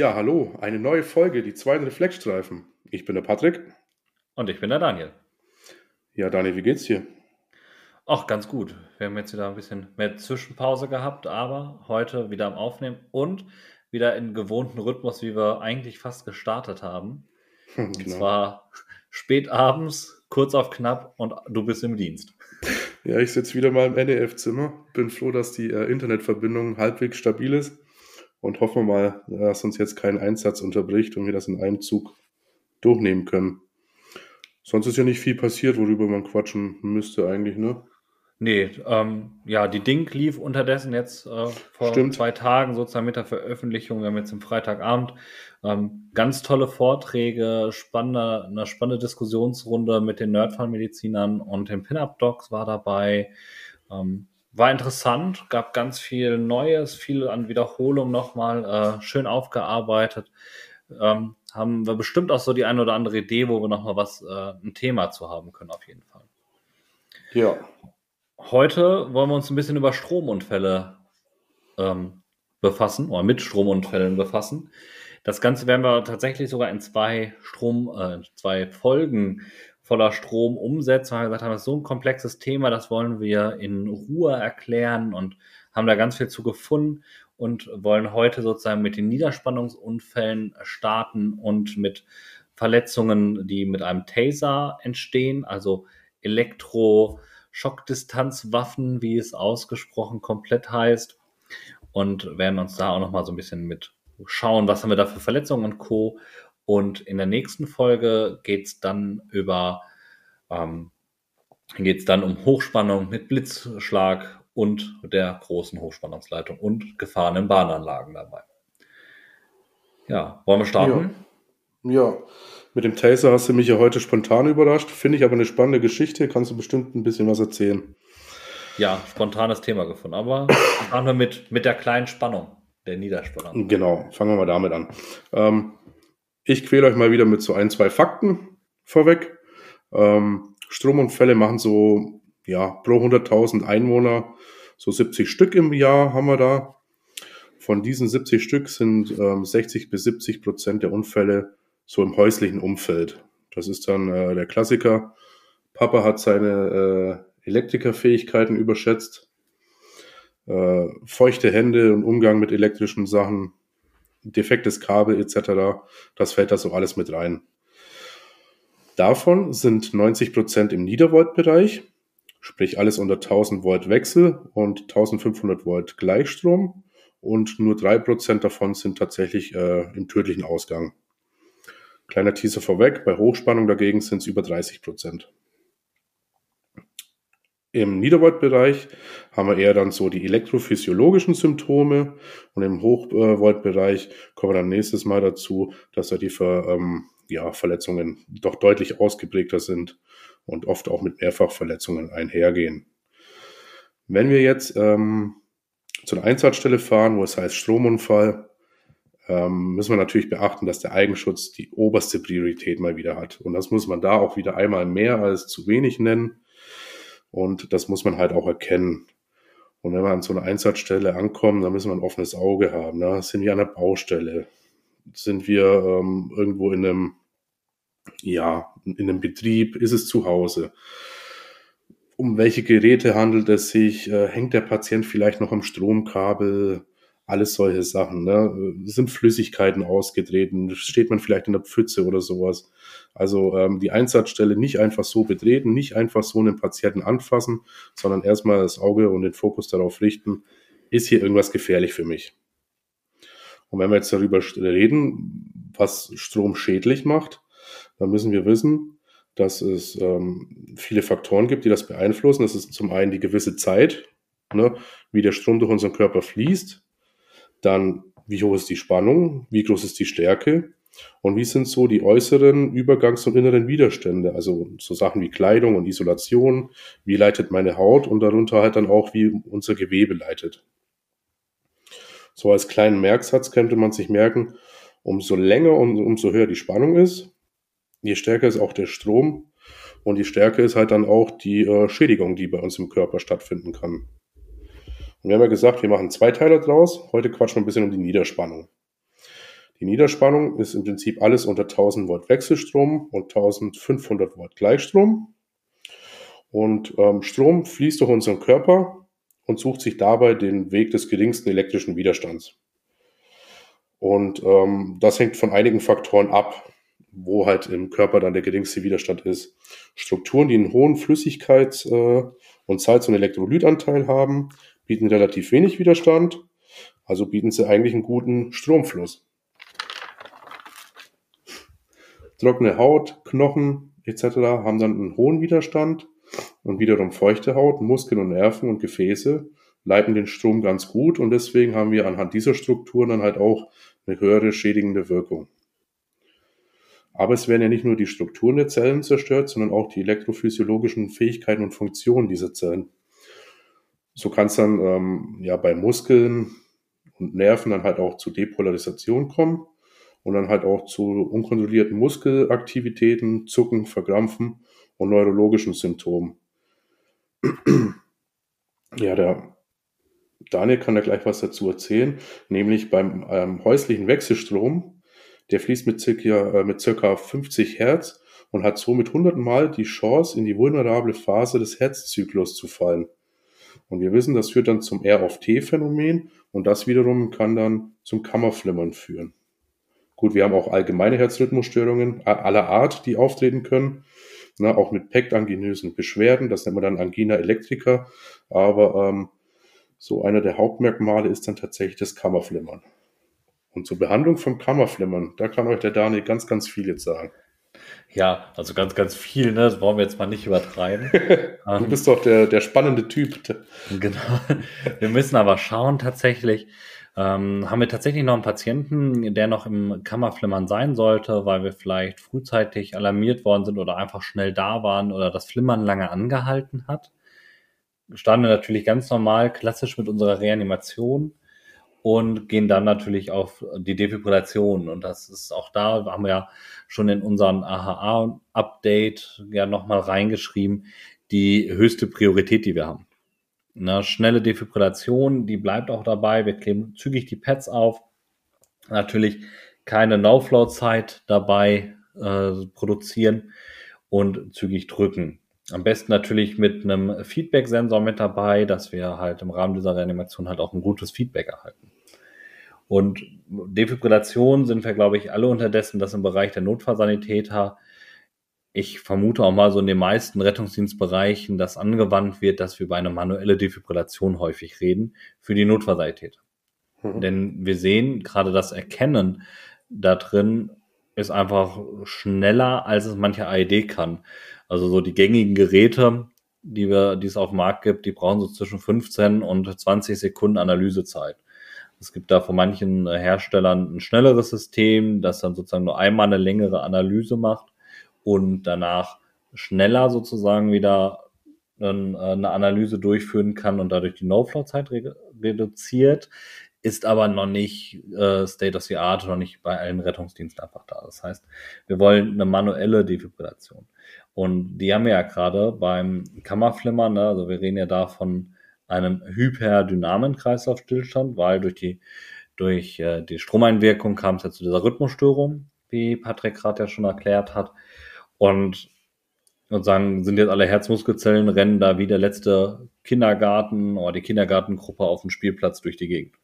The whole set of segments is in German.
Ja, hallo, eine neue Folge, die zweiten Reflexstreifen. Ich bin der Patrick. Und ich bin der Daniel. Ja, Daniel, wie geht's dir? Ach, ganz gut. Wir haben jetzt wieder ein bisschen mehr Zwischenpause gehabt, aber heute wieder am Aufnehmen und wieder in gewohnten Rhythmus, wie wir eigentlich fast gestartet haben. Genau. Und zwar spät abends, kurz auf knapp und du bist im Dienst. Ja, ich sitze wieder mal im NEF-Zimmer. Bin froh, dass die äh, Internetverbindung halbwegs stabil ist und hoffen wir mal, dass uns jetzt kein Einsatz unterbricht und wir das in einem Zug durchnehmen können. Sonst ist ja nicht viel passiert, worüber man quatschen müsste eigentlich, ne? Nee, ähm, ja, die Ding lief unterdessen jetzt äh, vor Stimmt. zwei Tagen sozusagen mit der Veröffentlichung. Wir haben jetzt am Freitagabend ähm, ganz tolle Vorträge, spannende, eine spannende Diskussionsrunde mit den Nerdfall-Medizinern und den Pin-Up-Docs war dabei. Ähm, war interessant, gab ganz viel Neues, viel an Wiederholung nochmal, äh, schön aufgearbeitet. Ähm, haben wir bestimmt auch so die eine oder andere Idee, wo wir nochmal was, äh, ein Thema zu haben können, auf jeden Fall. Ja. Heute wollen wir uns ein bisschen über Stromunfälle ähm, befassen oder mit Stromunfällen befassen. Das Ganze werden wir tatsächlich sogar in zwei Strom, äh, zwei Folgen voller Strom umsetzen, weil wir gesagt haben, das ist so ein komplexes Thema, das wollen wir in Ruhe erklären und haben da ganz viel zu gefunden und wollen heute sozusagen mit den Niederspannungsunfällen starten und mit Verletzungen, die mit einem Taser entstehen, also Elektroschockdistanzwaffen, wie es ausgesprochen komplett heißt. Und werden uns da auch nochmal so ein bisschen mit schauen, was haben wir da für Verletzungen und Co. Und in der nächsten Folge geht es dann über, ähm, geht es dann um Hochspannung mit Blitzschlag und der großen Hochspannungsleitung und gefahrenen Bahnanlagen dabei. Ja, wollen wir starten? Ja. ja. mit dem Taser hast du mich ja heute spontan überrascht. Finde ich aber eine spannende Geschichte. Kannst du bestimmt ein bisschen was erzählen. Ja, spontanes Thema gefunden. Aber fangen wir mit, mit der kleinen Spannung, der Niederspannung. Genau, fangen wir mal damit an. Ähm, ich quäle euch mal wieder mit so ein, zwei Fakten vorweg. Ähm, Stromunfälle machen so, ja, pro 100.000 Einwohner so 70 Stück im Jahr haben wir da. Von diesen 70 Stück sind ähm, 60 bis 70 Prozent der Unfälle so im häuslichen Umfeld. Das ist dann äh, der Klassiker. Papa hat seine äh, Elektrikerfähigkeiten überschätzt. Äh, feuchte Hände und Umgang mit elektrischen Sachen defektes Kabel etc. Das fällt da so alles mit rein. Davon sind 90 Prozent im Niedervolt-Bereich, sprich alles unter 1000 Volt Wechsel und 1500 Volt Gleichstrom und nur drei Prozent davon sind tatsächlich äh, im tödlichen Ausgang. Kleiner Teaser vorweg, bei Hochspannung dagegen sind es über 30 Prozent. Im Niedervolt-Bereich haben wir eher dann so die elektrophysiologischen Symptome und im Hochvolt-Bereich kommen wir dann nächstes Mal dazu, dass da die Ver, ähm, ja, Verletzungen doch deutlich ausgeprägter sind und oft auch mit Mehrfachverletzungen einhergehen. Wenn wir jetzt ähm, zu einer Einsatzstelle fahren, wo es heißt Stromunfall, ähm, müssen wir natürlich beachten, dass der Eigenschutz die oberste Priorität mal wieder hat. Und das muss man da auch wieder einmal mehr als zu wenig nennen. Und das muss man halt auch erkennen. Und wenn wir an so einer Einsatzstelle ankommen, dann müssen wir ein offenes Auge haben. Ne? Sind wir an der Baustelle? Sind wir ähm, irgendwo in einem, ja, in einem Betrieb? Ist es zu Hause? Um welche Geräte handelt es sich? Äh, hängt der Patient vielleicht noch am Stromkabel? Alles solche Sachen. Ne? Sind Flüssigkeiten ausgetreten? Steht man vielleicht in der Pfütze oder sowas? Also ähm, die Einsatzstelle nicht einfach so betreten, nicht einfach so einen Patienten anfassen, sondern erstmal das Auge und den Fokus darauf richten, ist hier irgendwas gefährlich für mich? Und wenn wir jetzt darüber reden, was Strom schädlich macht, dann müssen wir wissen, dass es ähm, viele Faktoren gibt, die das beeinflussen. Das ist zum einen die gewisse Zeit, ne, wie der Strom durch unseren Körper fließt. Dann, wie hoch ist die Spannung? Wie groß ist die Stärke? Und wie sind so die äußeren Übergangs- und inneren Widerstände? Also so Sachen wie Kleidung und Isolation. Wie leitet meine Haut? Und darunter halt dann auch, wie unser Gewebe leitet. So als kleinen Merksatz könnte man sich merken, umso länger und umso höher die Spannung ist, je stärker ist auch der Strom und je stärker ist halt dann auch die äh, Schädigung, die bei uns im Körper stattfinden kann. Und wir haben ja gesagt, wir machen zwei Teile draus. Heute quatschen wir ein bisschen um die Niederspannung. Die Niederspannung ist im Prinzip alles unter 1000 Volt Wechselstrom und 1500 Volt Gleichstrom. Und ähm, Strom fließt durch unseren Körper und sucht sich dabei den Weg des geringsten elektrischen Widerstands. Und ähm, das hängt von einigen Faktoren ab, wo halt im Körper dann der geringste Widerstand ist. Strukturen, die einen hohen Flüssigkeits- äh, und Salz- und Elektrolytanteil haben, bieten relativ wenig Widerstand, also bieten sie eigentlich einen guten Stromfluss. Trockene Haut, Knochen etc. haben dann einen hohen Widerstand und wiederum feuchte Haut, Muskeln und Nerven und Gefäße leiten den Strom ganz gut und deswegen haben wir anhand dieser Strukturen dann halt auch eine höhere schädigende Wirkung. Aber es werden ja nicht nur die Strukturen der Zellen zerstört, sondern auch die elektrophysiologischen Fähigkeiten und Funktionen dieser Zellen. So kann es dann ähm, ja bei Muskeln und Nerven dann halt auch zu Depolarisation kommen und dann halt auch zu unkontrollierten Muskelaktivitäten, Zucken, Verkrampfen und neurologischen Symptomen. ja, der Daniel kann da gleich was dazu erzählen, nämlich beim ähm, häuslichen Wechselstrom, der fließt mit circa, äh, mit circa 50 Hertz und hat somit hundertmal die Chance, in die vulnerable Phase des Herzzyklus zu fallen. Und wir wissen, das führt dann zum R auf T-Phänomen und das wiederum kann dann zum Kammerflimmern führen. Gut, wir haben auch allgemeine Herzrhythmusstörungen aller Art, die auftreten können. Ne, auch mit pektanginösen Beschwerden, das nennt man dann Angina electrica. Aber ähm, so einer der Hauptmerkmale ist dann tatsächlich das Kammerflimmern. Und zur Behandlung vom Kammerflimmern, da kann euch der Daniel ganz, ganz viel jetzt sagen. Ja, also ganz, ganz viel, ne? Das wollen wir jetzt mal nicht übertreiben. du bist doch der, der spannende Typ. Genau. Wir müssen aber schauen tatsächlich, ähm, haben wir tatsächlich noch einen Patienten, der noch im Kammerflimmern sein sollte, weil wir vielleicht frühzeitig alarmiert worden sind oder einfach schnell da waren oder das Flimmern lange angehalten hat. Starten wir natürlich ganz normal, klassisch mit unserer Reanimation und gehen dann natürlich auf die Defibrillation. Und das ist auch da, haben wir ja schon in unseren AHA-Update ja nochmal reingeschrieben, die höchste Priorität, die wir haben. Eine schnelle Defibrillation, die bleibt auch dabei. Wir kleben zügig die Pads auf. Natürlich keine No-Flow-Zeit dabei äh, produzieren und zügig drücken. Am besten natürlich mit einem Feedback-Sensor mit dabei, dass wir halt im Rahmen dieser Reanimation halt auch ein gutes Feedback erhalten. Und Defibrillation sind wir, glaube ich, alle unterdessen, dass im Bereich der Notfallsanitäter ich vermute auch mal so in den meisten Rettungsdienstbereichen, dass angewandt wird, dass wir über eine manuelle Defibrillation häufig reden für die Notfallsanitäter. Mhm. Denn wir sehen gerade das Erkennen da drin ist einfach schneller, als es manche AED kann. Also so die gängigen Geräte, die wir, die es auf dem Markt gibt, die brauchen so zwischen 15 und 20 Sekunden Analysezeit. Es gibt da von manchen Herstellern ein schnelleres System, das dann sozusagen nur einmal eine längere Analyse macht und danach schneller sozusagen wieder äh, eine Analyse durchführen kann und dadurch die No-Flow-Zeit re reduziert, ist aber noch nicht äh, State of the Art, noch nicht bei allen Rettungsdiensten einfach da. Das heißt, wir wollen eine manuelle Defibrillation. Und die haben wir ja gerade beim Kammerflimmern, ne? also wir reden ja da von einem hyperdynamen Kreislaufstillstand, weil durch die, durch äh, die Stromeinwirkung kam es ja zu dieser Rhythmusstörung, wie Patrick gerade ja schon erklärt hat. Und sozusagen sind jetzt alle Herzmuskelzellen, rennen da wie der letzte Kindergarten oder die Kindergartengruppe auf dem Spielplatz durch die Gegend.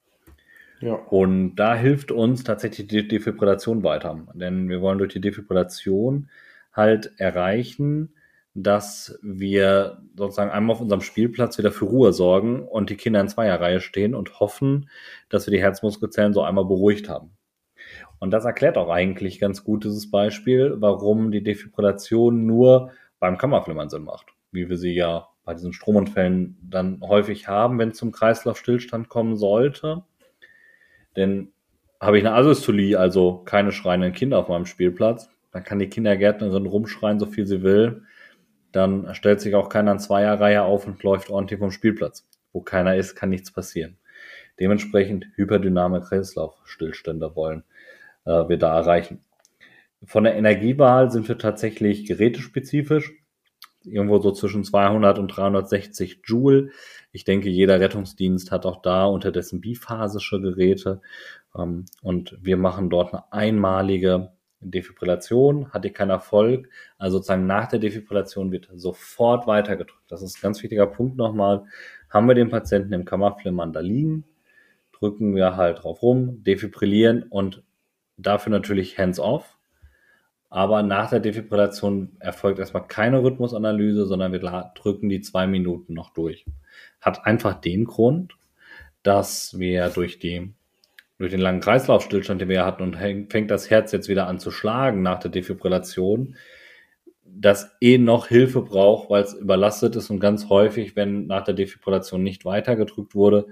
Ja. Und da hilft uns tatsächlich die Defibrillation weiter. Denn wir wollen durch die Defibrillation halt erreichen, dass wir sozusagen einmal auf unserem Spielplatz wieder für Ruhe sorgen und die Kinder in Zweierreihe stehen und hoffen, dass wir die Herzmuskelzellen so einmal beruhigt haben. Und das erklärt auch eigentlich ganz gut dieses Beispiel, warum die Defibrillation nur beim Kammerflimmern Sinn macht. Wie wir sie ja bei diesen Stromunfällen dann häufig haben, wenn es zum Kreislaufstillstand kommen sollte. Denn habe ich eine Asystolie, also keine schreienden Kinder auf meinem Spielplatz, dann kann die Kindergärtnerin rumschreien, so viel sie will. Dann stellt sich auch keiner in Zweierreihe auf und läuft ordentlich vom Spielplatz. Wo keiner ist, kann nichts passieren. Dementsprechend hyperdyname Kreislaufstillstände wollen äh, wir da erreichen. Von der Energiewahl sind wir tatsächlich gerätespezifisch. Irgendwo so zwischen 200 und 360 Joule. Ich denke, jeder Rettungsdienst hat auch da unterdessen biphasische Geräte, Ähm, und wir machen dort eine einmalige Defibrillation, hatte keinen Erfolg. Also sozusagen nach der Defibrillation wird sofort weitergedrückt. Das ist ein ganz wichtiger Punkt nochmal. Haben wir den Patienten im Kammerflimmern da liegen, drücken wir halt drauf rum, defibrillieren und dafür natürlich hands-off. Aber nach der Defibrillation erfolgt erstmal keine Rhythmusanalyse, sondern wir drücken die zwei Minuten noch durch. Hat einfach den Grund, dass wir durch die durch den langen Kreislaufstillstand, den wir hatten, und fängt das Herz jetzt wieder an zu schlagen nach der Defibrillation, das eh noch Hilfe braucht, weil es überlastet ist und ganz häufig, wenn nach der Defibrillation nicht weitergedrückt wurde,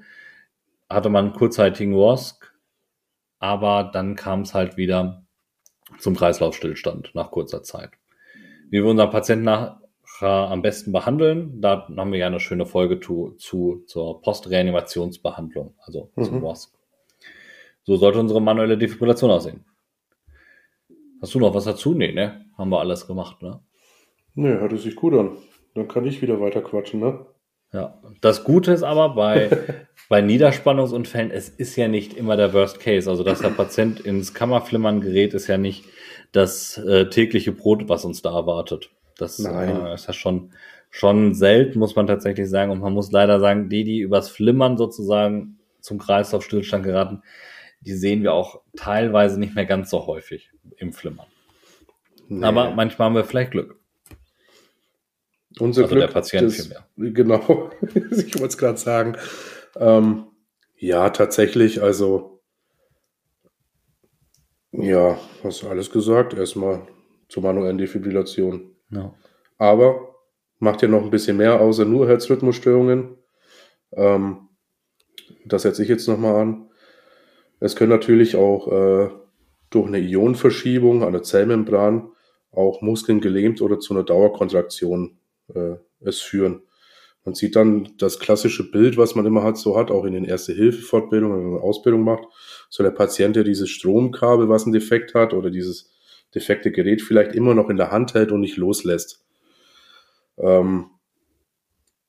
hatte man einen kurzzeitigen WASC, aber dann kam es halt wieder zum Kreislaufstillstand nach kurzer Zeit. Wie wir unseren Patienten nachher am besten behandeln, da haben wir ja eine schöne Folge zu, zu zur Postreanimationsbehandlung, also mhm. zum WASC. So sollte unsere manuelle Defibrillation aussehen. Hast du noch was dazu? Nee, ne? Haben wir alles gemacht, ne? Ne, hört sich gut an. Dann kann ich wieder weiter quatschen, ne? Ja. Das Gute ist aber bei, bei Niederspannungsunfällen, es ist ja nicht immer der Worst Case. Also, dass der Patient ins Kammerflimmern gerät, ist ja nicht das äh, tägliche Brot, was uns da erwartet. Das äh, ist ja schon, schon selten, muss man tatsächlich sagen. Und man muss leider sagen, die, die übers Flimmern sozusagen zum Kreislaufstillstand geraten, die sehen wir auch teilweise nicht mehr ganz so häufig im Flimmern. Nee. Aber manchmal haben wir vielleicht Glück. Unser also Glück, der Patient das, vielmehr. Genau, ich wollte es gerade sagen. Ähm, ja, tatsächlich, also ja, hast du alles gesagt, erstmal zur manuellen Defibrillation. Ja. Aber macht ja noch ein bisschen mehr außer nur Herzrhythmusstörungen. Ähm, das setze ich jetzt nochmal an. Es können natürlich auch äh, durch eine Ionenverschiebung an der Zellmembran auch Muskeln gelähmt oder zu einer Dauerkontraktion äh, es führen. Man sieht dann das klassische Bild, was man immer hat, so hat, auch in den Erste-Hilfe-Fortbildungen, wenn man Ausbildung macht. So der Patient, der dieses Stromkabel, was einen Defekt hat, oder dieses defekte Gerät vielleicht immer noch in der Hand hält und nicht loslässt. Ähm,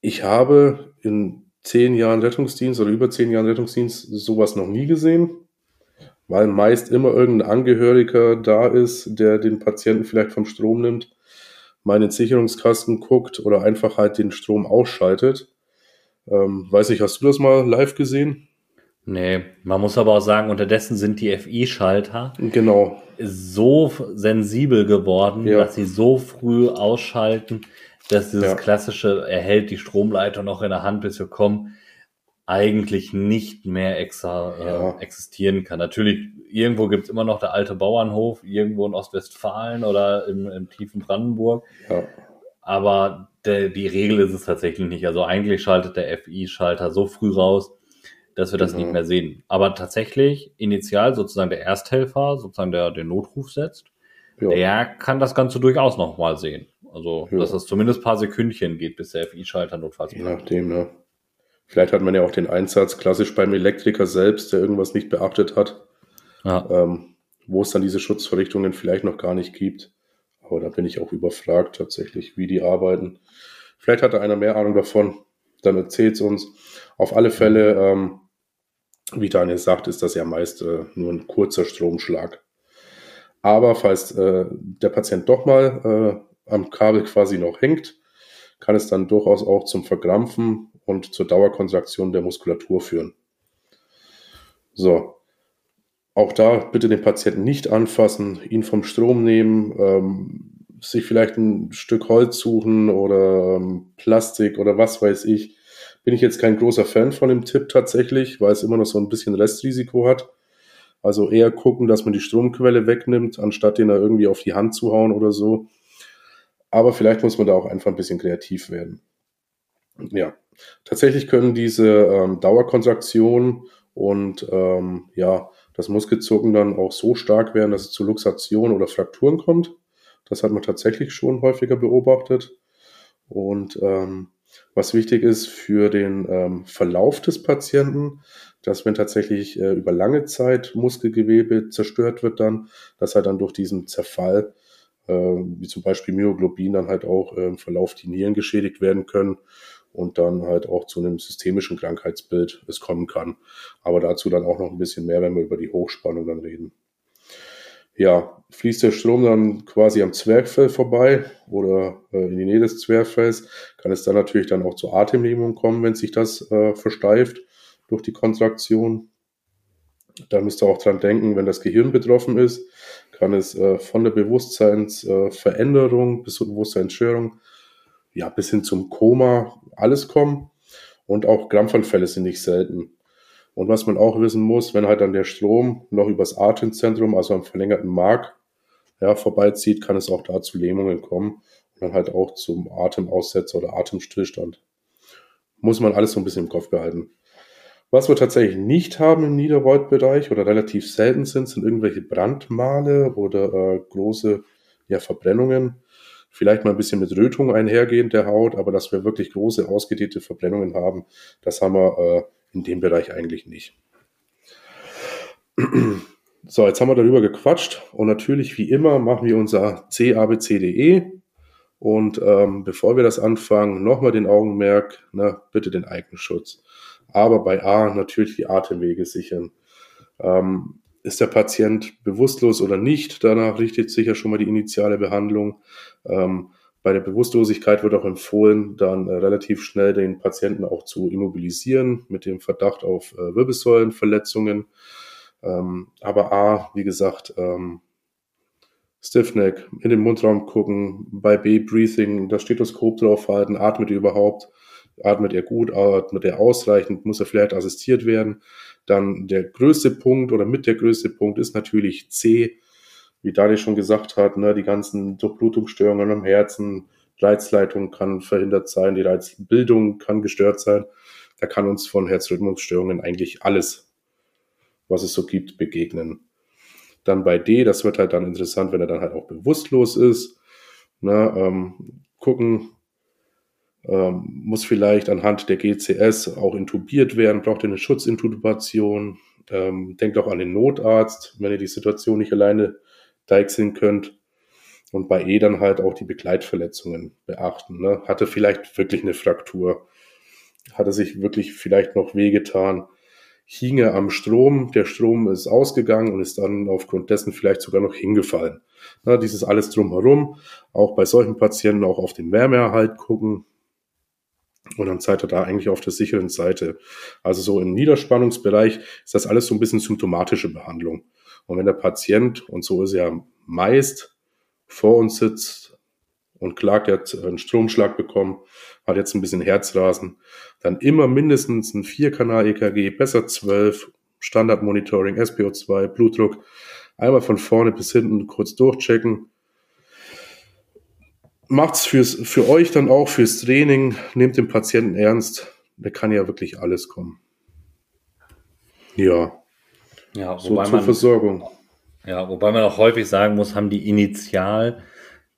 ich habe in zehn Jahren Rettungsdienst oder über zehn Jahren Rettungsdienst sowas noch nie gesehen weil meist immer irgendein Angehöriger da ist, der den Patienten vielleicht vom Strom nimmt, meinen Sicherungskasten guckt oder einfach halt den Strom ausschaltet. Ähm, weiß nicht, hast du das mal live gesehen? Nee, man muss aber auch sagen, unterdessen sind die FI-Schalter genau. so sensibel geworden, ja. dass sie so früh ausschalten, dass dieses ja. klassische, er hält die Stromleitung noch in der Hand, bis wir kommen, eigentlich nicht mehr extra äh, ja. existieren kann. Natürlich, irgendwo gibt es immer noch der alte Bauernhof, irgendwo in Ostwestfalen oder im, im tiefen Brandenburg. Ja. Aber der, die Regel ist es tatsächlich nicht. Also eigentlich schaltet der FI-Schalter so früh raus, dass wir das mhm. nicht mehr sehen. Aber tatsächlich, initial sozusagen der Ersthelfer, sozusagen der den Notruf setzt, ja. der kann das Ganze durchaus nochmal sehen. Also, ja. dass es zumindest paar Sekündchen geht, bis der FI-Schalter notfalls Je nachdem, ne? Vielleicht hat man ja auch den Einsatz klassisch beim Elektriker selbst, der irgendwas nicht beachtet hat, ja. ähm, wo es dann diese Schutzverrichtungen vielleicht noch gar nicht gibt. Aber da bin ich auch überfragt tatsächlich, wie die arbeiten. Vielleicht hat da einer mehr Ahnung davon, dann erzählt es uns. Auf alle Fälle, ähm, wie Daniel sagt, ist das ja meist äh, nur ein kurzer Stromschlag. Aber falls äh, der Patient doch mal äh, am Kabel quasi noch hängt, kann es dann durchaus auch zum Verkrampfen und zur Dauerkontraktion der Muskulatur führen. So. Auch da bitte den Patienten nicht anfassen, ihn vom Strom nehmen, ähm, sich vielleicht ein Stück Holz suchen oder ähm, Plastik oder was weiß ich. Bin ich jetzt kein großer Fan von dem Tipp tatsächlich, weil es immer noch so ein bisschen Restrisiko hat. Also eher gucken, dass man die Stromquelle wegnimmt, anstatt den da irgendwie auf die Hand zu hauen oder so. Aber vielleicht muss man da auch einfach ein bisschen kreativ werden. Ja, tatsächlich können diese ähm, Dauerkontraktionen und ähm, ja, das Muskelzucken dann auch so stark werden, dass es zu Luxation oder Frakturen kommt. Das hat man tatsächlich schon häufiger beobachtet. Und ähm, was wichtig ist für den ähm, Verlauf des Patienten, dass wenn tatsächlich äh, über lange Zeit Muskelgewebe zerstört wird, dann, dass halt dann durch diesen Zerfall, äh, wie zum Beispiel Myoglobin, dann halt auch äh, im Verlauf die Nieren geschädigt werden können und dann halt auch zu einem systemischen Krankheitsbild es kommen kann. Aber dazu dann auch noch ein bisschen mehr, wenn wir über die Hochspannung dann reden. Ja, fließt der Strom dann quasi am Zwerchfell vorbei oder äh, in die Nähe des Zwerchfells, kann es dann natürlich dann auch zur Atemlähmung kommen, wenn sich das äh, versteift durch die Kontraktion. Da müsst ihr auch dran denken, wenn das Gehirn betroffen ist, kann es äh, von der Bewusstseinsveränderung bis zur Bewusstseinsstörung ja, bis hin zum Koma alles kommen. Und auch Krampfanfälle sind nicht selten. Und was man auch wissen muss, wenn halt dann der Strom noch übers Atemzentrum, also am verlängerten Mark, ja, vorbeizieht, kann es auch da zu Lähmungen kommen und dann halt auch zum Atemaussetzer oder Atemstillstand. Muss man alles so ein bisschen im Kopf behalten. Was wir tatsächlich nicht haben im Niedervoid-Bereich oder relativ selten sind, sind irgendwelche Brandmale oder äh, große ja, Verbrennungen vielleicht mal ein bisschen mit Rötung einhergehend der Haut, aber dass wir wirklich große, ausgedehnte Verbrennungen haben, das haben wir äh, in dem Bereich eigentlich nicht. So, jetzt haben wir darüber gequatscht und natürlich wie immer machen wir unser CABCDE und ähm, bevor wir das anfangen, nochmal den Augenmerk, na, bitte den Eigenschutz. Aber bei A natürlich die Atemwege sichern. Ähm, ist der Patient bewusstlos oder nicht? Danach richtet sich ja schon mal die initiale Behandlung. Ähm, bei der Bewusstlosigkeit wird auch empfohlen, dann äh, relativ schnell den Patienten auch zu immobilisieren mit dem Verdacht auf äh, Wirbelsäulenverletzungen. Ähm, aber A, wie gesagt, ähm, Stiffneck, in den Mundraum gucken, bei B Breathing, das Stethoskop draufhalten, atmet ihr überhaupt, atmet er gut, atmet er ausreichend, muss er vielleicht assistiert werden. Dann der größte Punkt oder mit der größte Punkt ist natürlich C, wie Dani schon gesagt hat, ne, die ganzen Durchblutungsstörungen am Herzen, Reizleitung kann verhindert sein, die Reizbildung kann gestört sein. Da kann uns von Herzrhythmusstörungen eigentlich alles, was es so gibt, begegnen. Dann bei D, das wird halt dann interessant, wenn er dann halt auch bewusstlos ist. Ne, ähm, gucken, ähm, muss vielleicht anhand der GCS auch intubiert werden, braucht eine Schutzintubation. Ähm, denkt auch an den Notarzt, wenn ihr die Situation nicht alleine deichseln könnt. Und bei E dann halt auch die Begleitverletzungen beachten. Ne? Hatte vielleicht wirklich eine Fraktur, hatte sich wirklich vielleicht noch wehgetan, hinge am Strom, der Strom ist ausgegangen und ist dann aufgrund dessen vielleicht sogar noch hingefallen. Na, dieses alles drumherum, auch bei solchen Patienten auch auf den Wärmeerhalt gucken, und dann seid ihr da eigentlich auf der sicheren Seite. Also so im Niederspannungsbereich ist das alles so ein bisschen symptomatische Behandlung. Und wenn der Patient, und so ist er meist, vor uns sitzt und klagt, er hat einen Stromschlag bekommen, hat jetzt ein bisschen Herzrasen, dann immer mindestens ein Vierkanal-EKG, besser 12, Standardmonitoring, SPO2, Blutdruck, einmal von vorne bis hinten kurz durchchecken, macht's fürs, für euch dann auch fürs Training, nehmt den Patienten ernst. Der kann ja wirklich alles kommen. Ja. Ja, so zur man, Versorgung. Ja, wobei man auch häufig sagen muss, haben die initial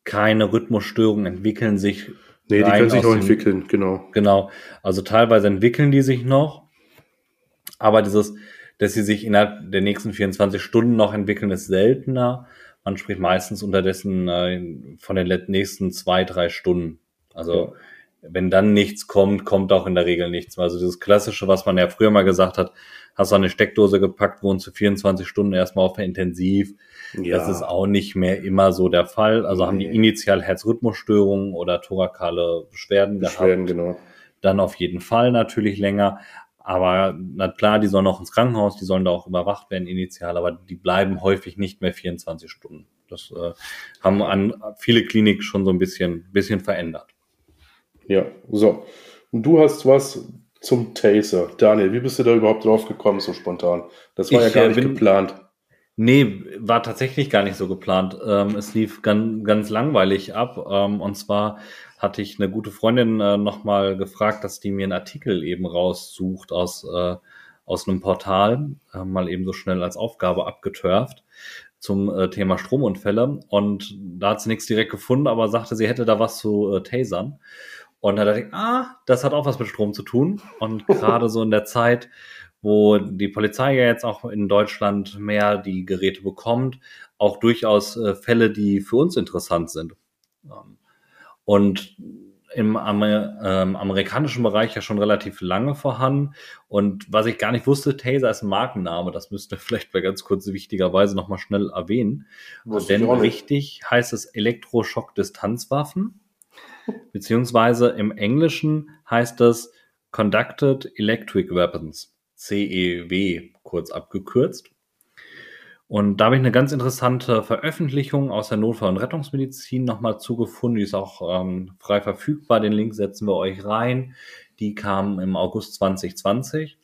keine Rhythmusstörungen, entwickeln sich. Nee, die können sich noch entwickeln, genau. Genau. Also teilweise entwickeln die sich noch, aber dieses, dass sie sich innerhalb der nächsten 24 Stunden noch entwickeln, ist seltener. Man spricht meistens unterdessen äh, von den nächsten zwei, drei Stunden. Also ja. wenn dann nichts kommt, kommt auch in der Regel nichts. Also dieses Klassische, was man ja früher mal gesagt hat, hast du eine Steckdose gepackt, wohnst du 24 Stunden erstmal auf der Intensiv. Ja. Das ist auch nicht mehr immer so der Fall. Also nee. haben die initial Herzrhythmusstörungen oder thorakale Beschwerden, Beschwerden gehabt. Genau. Dann auf jeden Fall natürlich länger. Aber na klar, die sollen auch ins Krankenhaus, die sollen da auch überwacht werden initial, aber die bleiben häufig nicht mehr 24 Stunden. Das äh, haben an viele Kliniken schon so ein bisschen, bisschen verändert. Ja, so. Und du hast was zum Taser. Daniel, wie bist du da überhaupt drauf gekommen, so spontan? Das war ich, ja gar nicht bin, geplant. Nee, war tatsächlich gar nicht so geplant. Ähm, es lief ganz, ganz langweilig ab. Ähm, und zwar hatte ich eine gute Freundin äh, nochmal gefragt, dass die mir einen Artikel eben raussucht aus, äh, aus einem Portal, äh, mal eben so schnell als Aufgabe abgetörft zum äh, Thema Stromunfälle. Und da hat sie nichts direkt gefunden, aber sagte, sie hätte da was zu äh, Tasern. Und da dachte ich, ah, das hat auch was mit Strom zu tun. Und gerade so in der Zeit, wo die Polizei ja jetzt auch in Deutschland mehr die Geräte bekommt, auch durchaus äh, Fälle, die für uns interessant sind. Ähm, und im Amer ähm, amerikanischen Bereich ja schon relativ lange vorhanden. Und was ich gar nicht wusste, Taser ist ein Markenname. Das müsste vielleicht bei ganz kurz wichtigerweise nochmal schnell erwähnen. Wusste Denn richtig heißt es Elektroschock-Distanzwaffen. Beziehungsweise im Englischen heißt es Conducted Electric Weapons. CEW kurz abgekürzt. Und da habe ich eine ganz interessante Veröffentlichung aus der Notfall- und Rettungsmedizin nochmal zugefunden. Die ist auch ähm, frei verfügbar. Den Link setzen wir euch rein. Die kam im August 2020.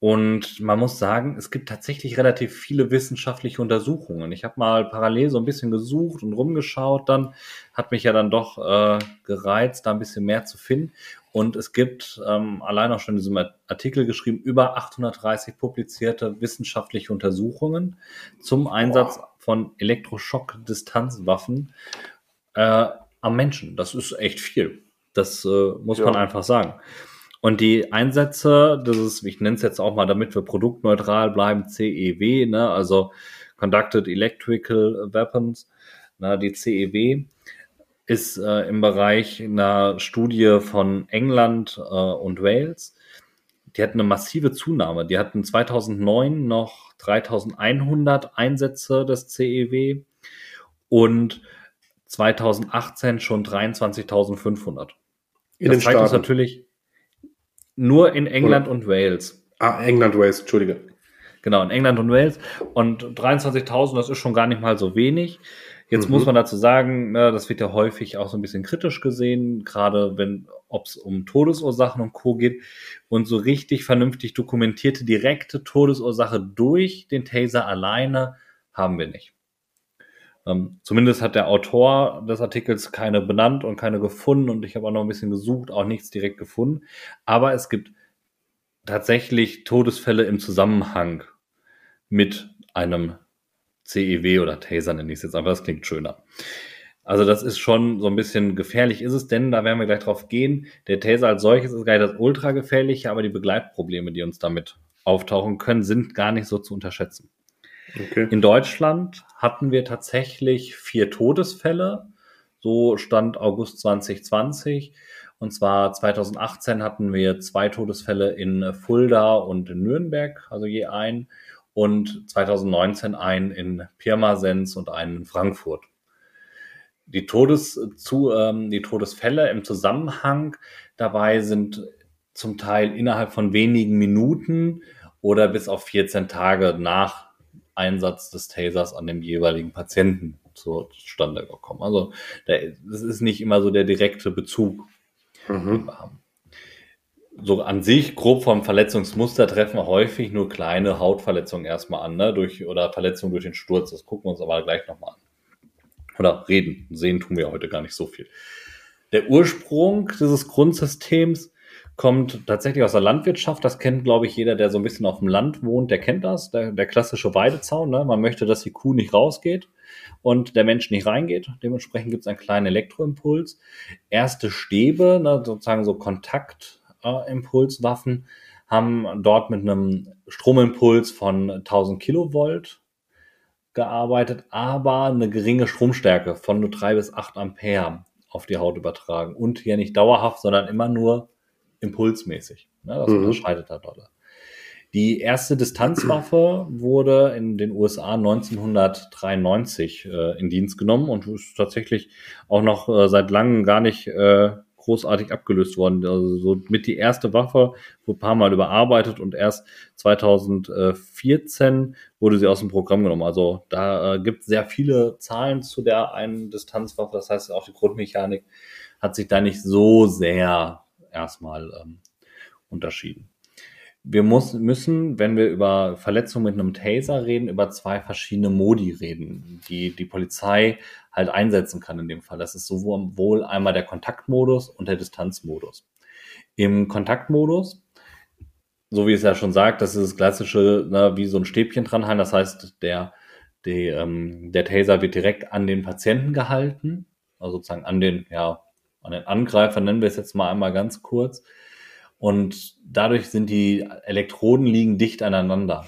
Und man muss sagen, es gibt tatsächlich relativ viele wissenschaftliche Untersuchungen. Ich habe mal parallel so ein bisschen gesucht und rumgeschaut, dann hat mich ja dann doch äh, gereizt, da ein bisschen mehr zu finden. Und es gibt ähm, allein auch schon in diesem Artikel geschrieben, über 830 publizierte wissenschaftliche Untersuchungen zum Einsatz von Elektroschock-Distanzwaffen äh, am Menschen. Das ist echt viel. Das äh, muss ja. man einfach sagen. Und die Einsätze, das ist, ich nenne es jetzt auch mal, damit wir produktneutral bleiben, CEW, ne, also Conducted Electrical Weapons, ne, die CEW, ist äh, im Bereich einer Studie von England äh, und Wales. Die hatten eine massive Zunahme. Die hatten 2009 noch 3100 Einsätze des CEW und 2018 schon 23.500. In das den zeigt uns natürlich nur in England Oder? und Wales. Ah, England, Wales, Entschuldige. Genau, in England und Wales. Und 23.000, das ist schon gar nicht mal so wenig. Jetzt mhm. muss man dazu sagen, ne, das wird ja häufig auch so ein bisschen kritisch gesehen, gerade wenn ob es um Todesursachen und Co. geht. Und so richtig vernünftig dokumentierte direkte Todesursache durch den Taser alleine haben wir nicht. Ähm, zumindest hat der Autor des Artikels keine benannt und keine gefunden und ich habe auch noch ein bisschen gesucht, auch nichts direkt gefunden. Aber es gibt tatsächlich Todesfälle im Zusammenhang mit einem CEW oder Taser nenne ich es jetzt einfach, das klingt schöner. Also das ist schon so ein bisschen gefährlich ist es, denn da werden wir gleich drauf gehen. Der Taser als solches ist gar nicht das ultra gefährliche, aber die Begleitprobleme, die uns damit auftauchen können, sind gar nicht so zu unterschätzen. Okay. In Deutschland hatten wir tatsächlich vier Todesfälle. So stand August 2020. Und zwar 2018 hatten wir zwei Todesfälle in Fulda und in Nürnberg, also je ein und 2019 einen in Pirmasens und einen in Frankfurt. Die, Todes zu, ähm, die Todesfälle im Zusammenhang dabei sind zum Teil innerhalb von wenigen Minuten oder bis auf 14 Tage nach Einsatz des Tasers an dem jeweiligen Patienten zustande gekommen. Also das ist nicht immer so der direkte Bezug, mhm. den wir haben so an sich grob vom Verletzungsmuster treffen häufig nur kleine Hautverletzungen erstmal an, ne? durch, oder Verletzungen durch den Sturz. Das gucken wir uns aber gleich nochmal an. Oder reden. Sehen tun wir heute gar nicht so viel. Der Ursprung dieses Grundsystems kommt tatsächlich aus der Landwirtschaft. Das kennt, glaube ich, jeder, der so ein bisschen auf dem Land wohnt, der kennt das. Der, der klassische Weidezaun. Ne? Man möchte, dass die Kuh nicht rausgeht und der Mensch nicht reingeht. Dementsprechend gibt es einen kleinen Elektroimpuls. Erste Stäbe, ne, sozusagen so Kontakt Impulswaffen haben dort mit einem Stromimpuls von 1000 Kilovolt gearbeitet, aber eine geringe Stromstärke von nur 3 bis 8 Ampere auf die Haut übertragen und hier nicht dauerhaft, sondern immer nur impulsmäßig. Ne, das mhm. unterscheidet da dolle. Die erste Distanzwaffe wurde in den USA 1993 äh, in Dienst genommen und ist tatsächlich auch noch äh, seit langem gar nicht äh, großartig abgelöst worden. Also so mit die erste Waffe wurde ein paar Mal überarbeitet und erst 2014 wurde sie aus dem Programm genommen. Also da äh, gibt es sehr viele Zahlen zu der einen Distanzwaffe. Das heißt, auch die Grundmechanik hat sich da nicht so sehr erstmal ähm, unterschieden wir muss, müssen, wenn wir über Verletzungen mit einem Taser reden, über zwei verschiedene Modi reden, die die Polizei halt einsetzen kann in dem Fall. Das ist sowohl einmal der Kontaktmodus und der Distanzmodus. Im Kontaktmodus, so wie es ja schon sagt, das ist das klassische, ne, wie so ein Stäbchen dranhalten. Das heißt, der, die, ähm, der Taser wird direkt an den Patienten gehalten, also sozusagen an den, ja, an den Angreifer, nennen wir es jetzt mal einmal ganz kurz. Und dadurch sind die Elektroden liegen dicht aneinander.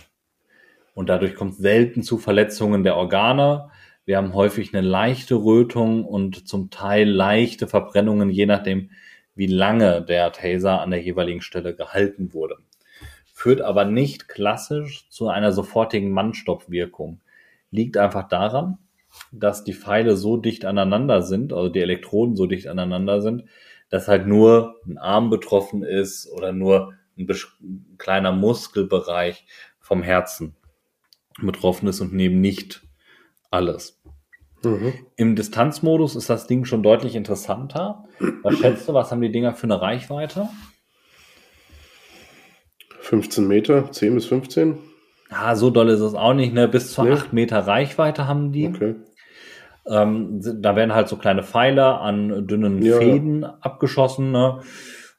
Und dadurch kommt selten zu Verletzungen der Organe. Wir haben häufig eine leichte Rötung und zum Teil leichte Verbrennungen, je nachdem, wie lange der Taser an der jeweiligen Stelle gehalten wurde. Führt aber nicht klassisch zu einer sofortigen Mannstoppwirkung. Liegt einfach daran, dass die Pfeile so dicht aneinander sind, also die Elektroden so dicht aneinander sind, dass halt nur ein Arm betroffen ist oder nur ein kleiner Muskelbereich vom Herzen betroffen ist und neben nicht alles. Mhm. Im Distanzmodus ist das Ding schon deutlich interessanter. Was schätzt du, was haben die Dinger für eine Reichweite? 15 Meter, 10 bis 15. Ah, so doll ist es auch nicht, ne? Bis zu nee. 8 Meter Reichweite haben die. Okay. Ähm, da werden halt so kleine Pfeiler an dünnen ja, Fäden ja. abgeschossen, ne?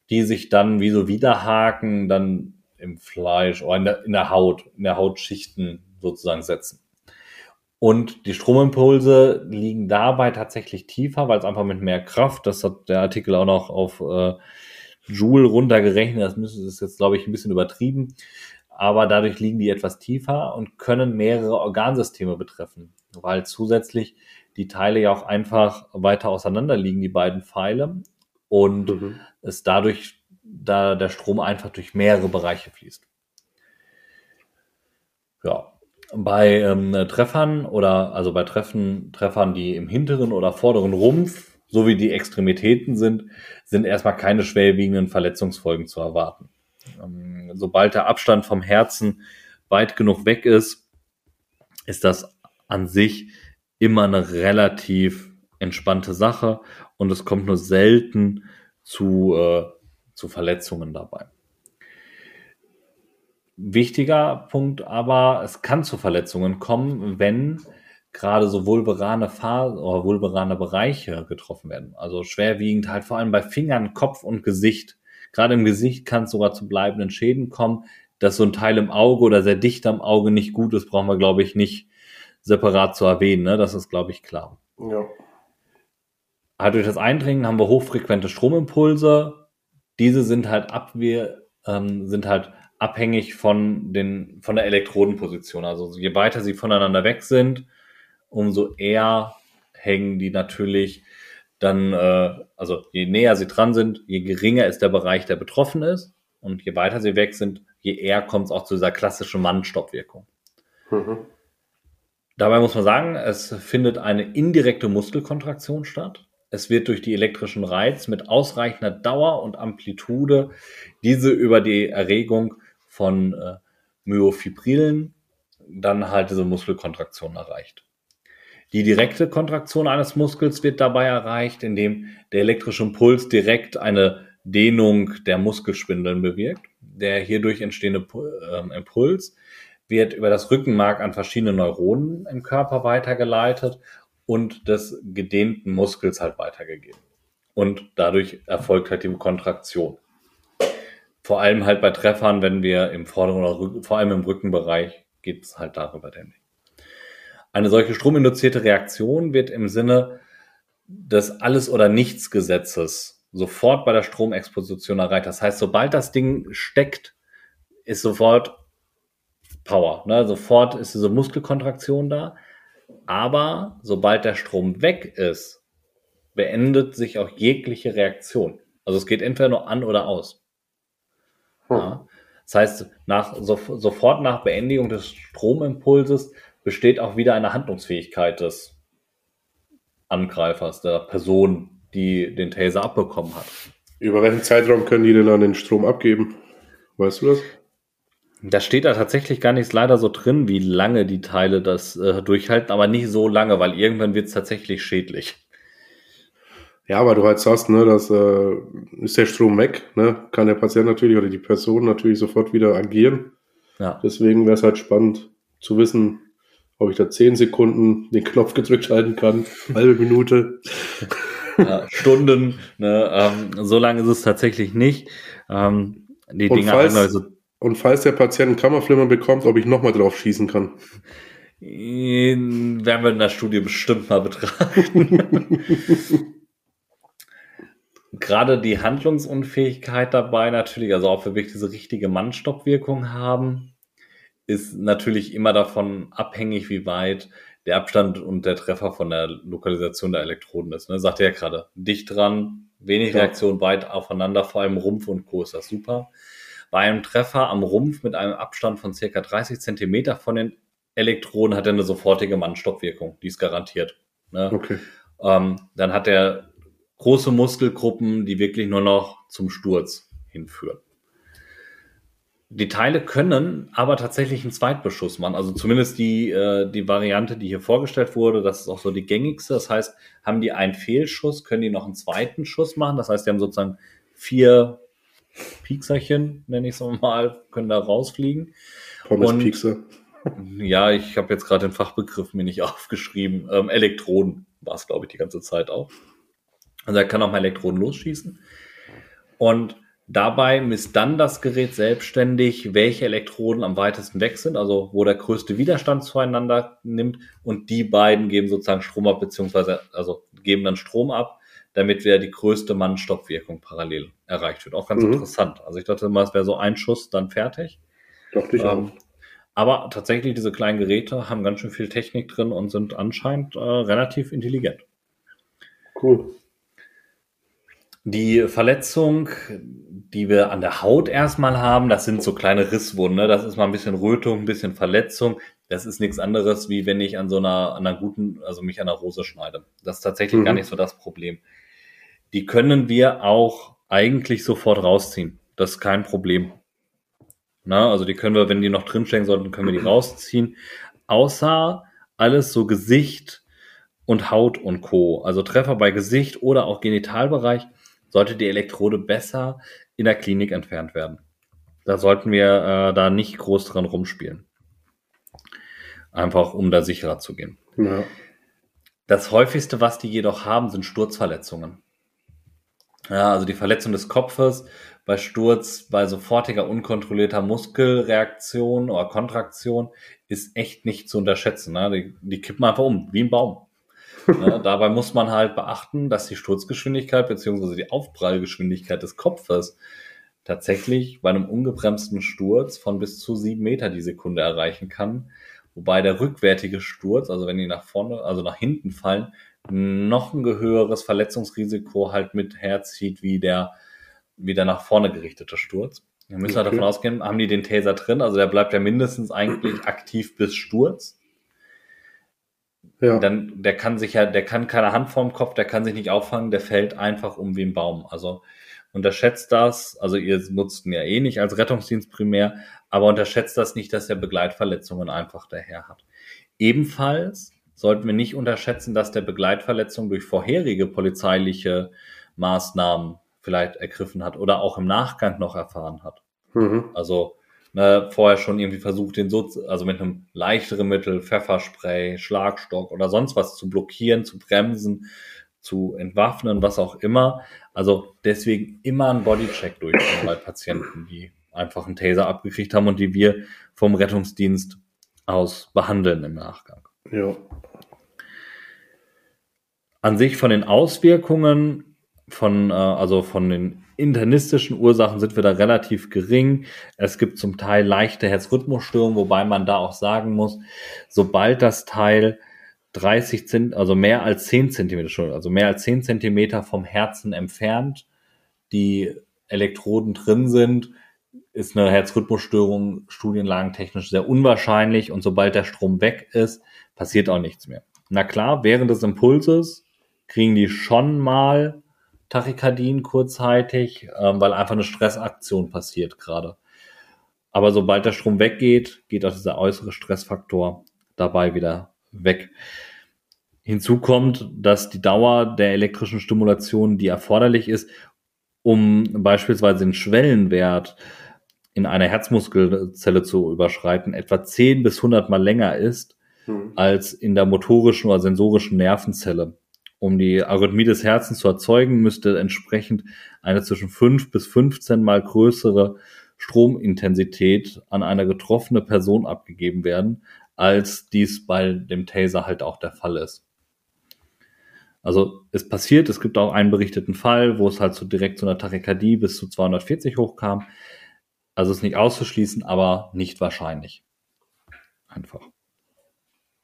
die sich dann wie so Widerhaken dann im Fleisch oder in der, in der Haut, in der Hautschichten sozusagen setzen. Und die Stromimpulse liegen dabei tatsächlich tiefer, weil es einfach mit mehr Kraft, das hat der Artikel auch noch auf äh, Joule runtergerechnet, das es jetzt, glaube ich, ein bisschen übertrieben, aber dadurch liegen die etwas tiefer und können mehrere Organsysteme betreffen, weil zusätzlich die Teile ja auch einfach weiter auseinander liegen, die beiden Pfeile, und mhm. es dadurch, da der Strom einfach durch mehrere Bereiche fließt. Ja, bei ähm, Treffern oder also bei Treffen, Treffern, die im hinteren oder vorderen Rumpf sowie die Extremitäten sind, sind erstmal keine schwerwiegenden Verletzungsfolgen zu erwarten. Ähm, sobald der Abstand vom Herzen weit genug weg ist, ist das an sich immer eine relativ entspannte Sache und es kommt nur selten zu, äh, zu Verletzungen dabei. Wichtiger Punkt aber, es kann zu Verletzungen kommen, wenn gerade so vulverane Phasen oder vulverane Bereiche getroffen werden. Also schwerwiegend halt vor allem bei Fingern, Kopf und Gesicht. Gerade im Gesicht kann es sogar zu bleibenden Schäden kommen. Dass so ein Teil im Auge oder sehr dicht am Auge nicht gut ist, brauchen wir, glaube ich, nicht separat zu erwähnen. Ne? Das ist, glaube ich, klar. Ja. Halt durch das Eindringen haben wir hochfrequente Stromimpulse. Diese sind halt Abwehr, ähm, sind halt abhängig von den, von der Elektrodenposition. Also je weiter sie voneinander weg sind, umso eher hängen die natürlich dann, äh, also je näher sie dran sind, je geringer ist der Bereich, der betroffen ist. Und je weiter sie weg sind, je eher kommt es auch zu dieser klassischen Mannstoppwirkung. Mhm. Dabei muss man sagen, es findet eine indirekte Muskelkontraktion statt. Es wird durch die elektrischen Reiz mit ausreichender Dauer und Amplitude diese über die Erregung von äh, Myofibrillen dann halt diese Muskelkontraktion erreicht. Die direkte Kontraktion eines Muskels wird dabei erreicht, indem der elektrische Impuls direkt eine Dehnung der Muskelspindeln bewirkt. Der hierdurch entstehende äh, Impuls wird über das Rückenmark an verschiedene Neuronen im Körper weitergeleitet und des gedehnten Muskels halt weitergegeben. Und dadurch erfolgt halt die Kontraktion. Vor allem halt bei Treffern, wenn wir im vorderen oder vor allem im Rückenbereich geht es halt darüber denn nicht. Eine solche strominduzierte Reaktion wird im Sinne des Alles- oder Nichts-Gesetzes sofort bei der Stromexposition erreicht. Das heißt, sobald das Ding steckt, ist sofort Power. Ne? Sofort ist diese Muskelkontraktion da. Aber sobald der Strom weg ist, beendet sich auch jegliche Reaktion. Also es geht entweder nur an oder aus. Hm. Ja. Das heißt, nach, so, sofort nach Beendigung des Stromimpulses besteht auch wieder eine Handlungsfähigkeit des Angreifers, der Person, die den Taser abbekommen hat. Über welchen Zeitraum können die denn dann den Strom abgeben? Weißt du das? Da steht da tatsächlich gar nichts leider so drin, wie lange die Teile das äh, durchhalten, aber nicht so lange, weil irgendwann wird es tatsächlich schädlich. Ja, weil du halt sagst, ne, dass äh, ist der Strom weg, ne, kann der Patient natürlich oder die Person natürlich sofort wieder agieren. Ja. Deswegen wäre es halt spannend zu wissen, ob ich da zehn Sekunden den Knopf gedrückt halten kann, halbe Minute. Ja, Stunden, ne, ähm, so lange ist es tatsächlich nicht. Ähm, die Dinge falls, also und falls der Patient einen Kammerflimmer bekommt, ob ich nochmal drauf schießen kann. Werden wir in der Studie bestimmt mal betrachten. Gerade die Handlungsunfähigkeit dabei natürlich, also ob wir wirklich diese richtige Mannstoppwirkung haben, ist natürlich immer davon abhängig, wie weit der Abstand und der Treffer von der Lokalisation der Elektroden ist. Ne? Sagt er ja gerade, dicht dran, wenig ja. Reaktion, weit aufeinander, vor allem Rumpf und Co. ist das super. Bei einem Treffer am Rumpf mit einem Abstand von circa 30 Zentimeter von den Elektroden hat er eine sofortige Mannstoppwirkung. Die ist garantiert. Ne? Okay. Ähm, dann hat er große Muskelgruppen, die wirklich nur noch zum Sturz hinführen. Die Teile können aber tatsächlich einen Zweitbeschuss machen. Also zumindest die, äh, die Variante, die hier vorgestellt wurde, das ist auch so die gängigste. Das heißt, haben die einen Fehlschuss, können die noch einen zweiten Schuss machen. Das heißt, die haben sozusagen vier Piekserchen, nenne ich es mal, können da rausfliegen. Pommes Piekser. Ja, ich habe jetzt gerade den Fachbegriff mir nicht aufgeschrieben. Ähm, Elektroden war es, glaube ich, die ganze Zeit auch. Also er kann auch mal Elektroden losschießen. Und Dabei misst dann das Gerät selbstständig, welche Elektroden am weitesten weg sind, also wo der größte Widerstand zueinander nimmt und die beiden geben sozusagen Strom ab, beziehungsweise also geben dann Strom ab, damit wir die größte Mann-Stopp-Wirkung parallel erreicht wird. Auch ganz mhm. interessant. Also ich dachte immer, es wäre so ein Schuss, dann fertig. Doch, ich ähm, auch. Aber tatsächlich, diese kleinen Geräte haben ganz schön viel Technik drin und sind anscheinend äh, relativ intelligent. Cool. Die Verletzung, die wir an der Haut erstmal haben, das sind so kleine Risswunden. Ne? Das ist mal ein bisschen Rötung, ein bisschen Verletzung. Das ist nichts anderes, wie wenn ich an so einer, an einer guten, also mich an einer Rose schneide. Das ist tatsächlich mhm. gar nicht so das Problem. Die können wir auch eigentlich sofort rausziehen. Das ist kein Problem. Na, also die können wir, wenn die noch drinstecken sollten, können wir die rausziehen. Außer alles so Gesicht und Haut und Co. Also Treffer bei Gesicht oder auch Genitalbereich sollte die Elektrode besser in der Klinik entfernt werden. Da sollten wir äh, da nicht groß dran rumspielen. Einfach um da sicherer zu gehen. Ja. Das häufigste, was die jedoch haben, sind Sturzverletzungen. Ja, also die Verletzung des Kopfes bei Sturz, bei sofortiger unkontrollierter Muskelreaktion oder Kontraktion ist echt nicht zu unterschätzen. Ne? Die, die kippen einfach um, wie ein Baum. Ne? Dabei muss man halt beachten, dass die Sturzgeschwindigkeit bzw. die Aufprallgeschwindigkeit des Kopfes tatsächlich bei einem ungebremsten Sturz von bis zu sieben Meter die Sekunde erreichen kann. Wobei der rückwärtige Sturz, also wenn die nach vorne, also nach hinten fallen, noch ein höheres Verletzungsrisiko halt mit herzieht wie der, wie der nach vorne gerichtete Sturz. Wir müssen okay. halt davon ausgehen, haben die den Taser drin, also der bleibt ja mindestens eigentlich aktiv bis Sturz. Ja. Dann, der kann sich ja, der kann keine Hand vorm Kopf, der kann sich nicht auffangen, der fällt einfach um wie ein Baum. Also unterschätzt das, also ihr nutzt ihn ja eh nicht als Rettungsdienst primär, aber unterschätzt das nicht, dass er Begleitverletzungen einfach daher hat. Ebenfalls sollten wir nicht unterschätzen, dass der Begleitverletzung durch vorherige polizeiliche Maßnahmen vielleicht ergriffen hat oder auch im Nachgang noch erfahren hat. Mhm. Also ne, vorher schon irgendwie versucht, den so, also mit einem leichteren Mittel, Pfefferspray, Schlagstock oder sonst was zu blockieren, zu bremsen, zu entwaffnen, was auch immer. Also deswegen immer einen Bodycheck durchführen bei Patienten, die einfach einen Taser abgekriegt haben und die wir vom Rettungsdienst aus behandeln im Nachgang. Ja. An sich von den Auswirkungen von, äh, also von den internistischen Ursachen sind wir da relativ gering. Es gibt zum Teil leichte Herzrhythmusstörungen, wobei man da auch sagen muss, sobald das Teil 30 Zent, also mehr als 10 Zentimeter, also mehr als 10 Zentimeter vom Herzen entfernt, die Elektroden drin sind, ist eine Herzrhythmusstörung studienlagentechnisch sehr unwahrscheinlich und sobald der Strom weg ist, passiert auch nichts mehr. Na klar, während des Impulses kriegen die schon mal Tachykardien kurzzeitig, ähm, weil einfach eine Stressaktion passiert gerade. Aber sobald der Strom weggeht, geht auch dieser äußere Stressfaktor dabei wieder weg. Hinzu kommt, dass die Dauer der elektrischen Stimulation, die erforderlich ist, um beispielsweise den Schwellenwert in einer Herzmuskelzelle zu überschreiten, etwa 10 bis 100 mal länger ist hm. als in der motorischen oder sensorischen Nervenzelle. Um die Arrhythmie des Herzens zu erzeugen, müsste entsprechend eine zwischen 5 bis 15 mal größere Stromintensität an eine getroffene Person abgegeben werden, als dies bei dem Taser halt auch der Fall ist. Also es passiert, es gibt auch einen berichteten Fall, wo es halt so direkt zu einer Tachykardie bis zu 240 hochkam. Also ist nicht auszuschließen, aber nicht wahrscheinlich. Einfach.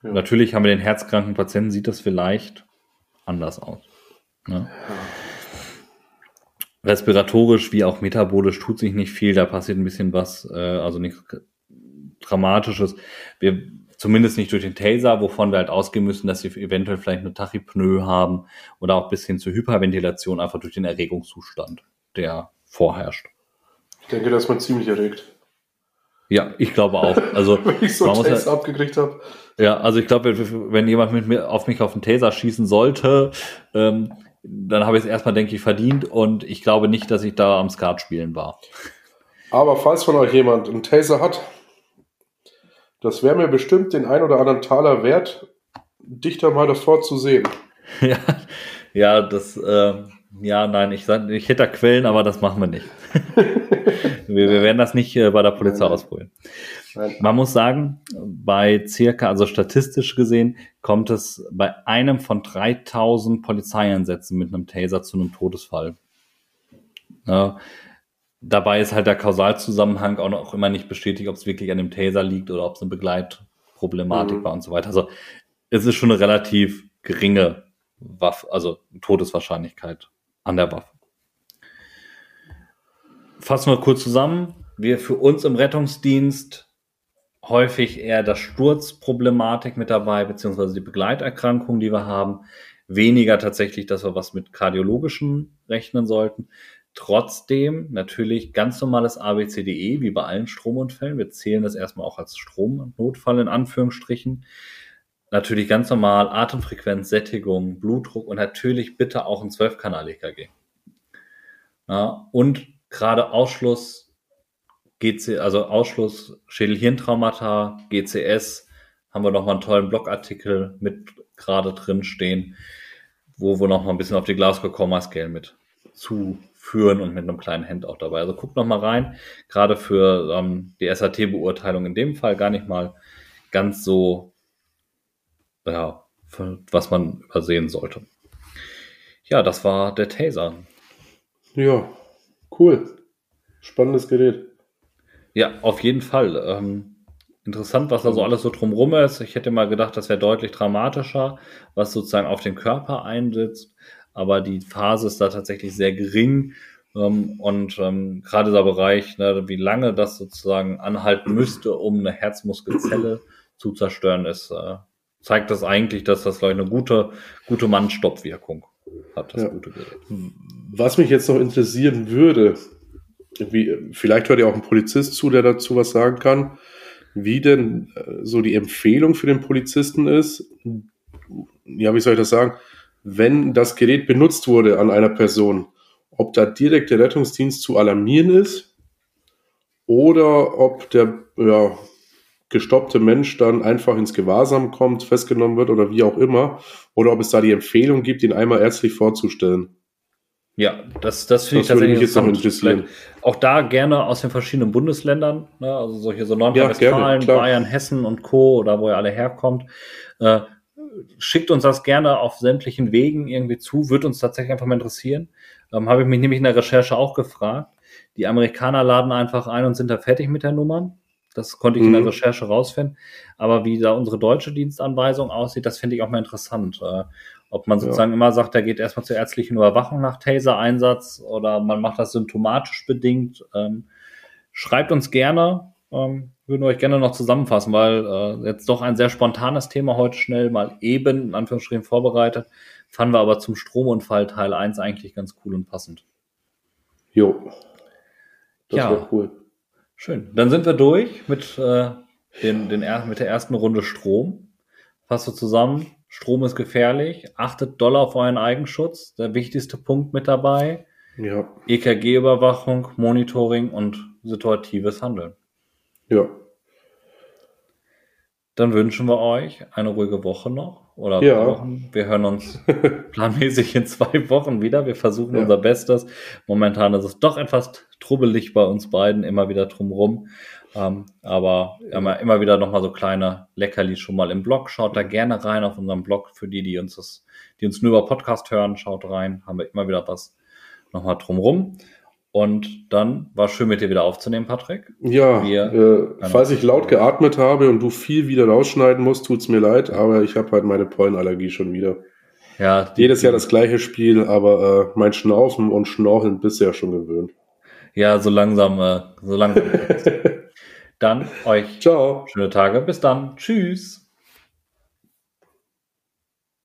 Ja. Natürlich haben wir den herzkranken Patienten, sieht das vielleicht anders aus. Ne? Respiratorisch wie auch metabolisch tut sich nicht viel, da passiert ein bisschen was, äh, also nichts Dramatisches. Wir zumindest nicht durch den Taser, wovon wir halt ausgehen müssen, dass sie eventuell vielleicht eine Tachypnoe haben oder auch bis hin zur Hyperventilation, einfach durch den Erregungszustand, der vorherrscht. Ich denke, dass man ziemlich erregt. Ja, ich glaube auch. Also, wenn ich so einen Taser ja, abgekriegt habe. Ja, also ich glaube, wenn jemand mit mir auf mich auf den Taser schießen sollte, ähm, dann habe ich es erstmal, denke ich, verdient und ich glaube nicht, dass ich da am Skat spielen war. Aber falls von euch jemand einen Taser hat, das wäre mir bestimmt den ein oder anderen Taler wert, dich da mal davor zu sehen. Ja, ja, das, äh, ja, nein, ich, ich hätte da Quellen, aber das machen wir nicht. wir, wir, werden das nicht äh, bei der Polizei ausprobieren. Man muss sagen, bei circa, also statistisch gesehen, kommt es bei einem von 3000 Polizeieinsätzen mit einem Taser zu einem Todesfall. Ja, Dabei ist halt der Kausalzusammenhang auch noch immer nicht bestätigt, ob es wirklich an dem Taser liegt oder ob es eine Begleitproblematik mhm. war und so weiter. Also es ist schon eine relativ geringe Waffe, also Todeswahrscheinlichkeit an der Waffe. Fassen wir kurz zusammen. Wir für uns im Rettungsdienst häufig eher das Sturzproblematik mit dabei, beziehungsweise die Begleiterkrankung, die wir haben. Weniger tatsächlich, dass wir was mit kardiologischen rechnen sollten. Trotzdem natürlich ganz normales ABCDE, wie bei allen Stromunfällen. Wir zählen das erstmal auch als Stromnotfall in Anführungsstrichen. Natürlich ganz normal Atemfrequenz, Sättigung, Blutdruck und natürlich bitte auch ein 12-Kanal-EKG. Ja, und gerade Ausschluss, GC, also Ausschluss Schädel-Hirntraumata, GCS, haben wir nochmal einen tollen Blogartikel mit gerade drin stehen, wo wir nochmal ein bisschen auf die Glasgow Coma Scale mit zu führen und mit einem kleinen Handout dabei. Also guckt noch mal rein, gerade für ähm, die SAT-Beurteilung in dem Fall gar nicht mal ganz so, ja, was man übersehen sollte. Ja, das war der Taser. Ja, cool. Spannendes Gerät. Ja, auf jeden Fall. Ähm, interessant, was da so alles so drumrum ist. Ich hätte mal gedacht, das wäre deutlich dramatischer, was sozusagen auf den Körper einsetzt aber die Phase ist da tatsächlich sehr gering. Ähm, und ähm, gerade der Bereich, ne, wie lange das sozusagen anhalten müsste, um eine Herzmuskelzelle zu zerstören, ist, äh, zeigt das eigentlich, dass das vielleicht eine gute, gute Mannstoppwirkung hat, das ja. gute Gerät. Was mich jetzt noch interessieren würde, wie, vielleicht hört ja auch ein Polizist zu, der dazu was sagen kann, wie denn äh, so die Empfehlung für den Polizisten ist, ja, wie soll ich das sagen, wenn das Gerät benutzt wurde an einer Person, ob da direkt der Rettungsdienst zu alarmieren ist oder ob der ja, gestoppte Mensch dann einfach ins Gewahrsam kommt, festgenommen wird oder wie auch immer, oder ob es da die Empfehlung gibt, ihn einmal ärztlich vorzustellen. Ja, das, das finde ich tatsächlich jetzt noch interessieren. Auch da gerne aus den verschiedenen Bundesländern, ne, also solche so Nordrhein-Westfalen, ja, Bayern, Hessen und Co. oder wo ihr alle herkommt. Äh, schickt uns das gerne auf sämtlichen Wegen irgendwie zu, wird uns tatsächlich einfach mal interessieren. Ähm, Habe ich mich nämlich in der Recherche auch gefragt. Die Amerikaner laden einfach ein und sind da fertig mit der Nummer. Das konnte ich mhm. in der mhm. Recherche rausfinden. Aber wie da unsere deutsche Dienstanweisung aussieht, das finde ich auch mal interessant. Äh, ob man sozusagen ja. immer sagt, er geht erstmal zur ärztlichen Überwachung nach Taser-Einsatz oder man macht das symptomatisch bedingt. Ähm, schreibt uns gerne. Ähm, würden wir euch gerne noch zusammenfassen, weil äh, jetzt doch ein sehr spontanes Thema heute schnell mal eben, in Anführungsstrichen, vorbereitet. Fanden wir aber zum Stromunfall Teil 1 eigentlich ganz cool und passend. Jo. Das ja. cool. Schön. Dann sind wir durch mit, äh, den, den, mit der ersten Runde Strom. Fasse zusammen. Strom ist gefährlich. Achtet doll auf euren Eigenschutz. Der wichtigste Punkt mit dabei. Ja. EKG-Überwachung, Monitoring und situatives Handeln. Ja. Dann wünschen wir euch eine ruhige Woche noch oder ja. Wochen. Wir hören uns planmäßig in zwei Wochen wieder. Wir versuchen ja. unser Bestes. Momentan ist es doch etwas trubbelig bei uns beiden, immer wieder drumrum. Ähm, aber ja immer wieder nochmal so kleine Leckerlis schon mal im Blog. Schaut da gerne rein auf unserem Blog. Für die, die uns das, die uns nur über Podcast hören, schaut rein. Haben wir immer wieder was nochmal drumrum. Und dann war schön mit dir wieder aufzunehmen, Patrick. Ja, Wir, äh, falls ich laut geatmet habe und du viel wieder rausschneiden musst, tut's mir leid, aber ich habe halt meine Pollenallergie schon wieder. Ja, Jedes Jahr das gleiche Spiel, aber äh, mein Schnaufen und Schnorcheln bisher schon gewöhnt. Ja, so langsam, äh, so langsam. dann euch Ciao. schöne Tage. Bis dann. Tschüss.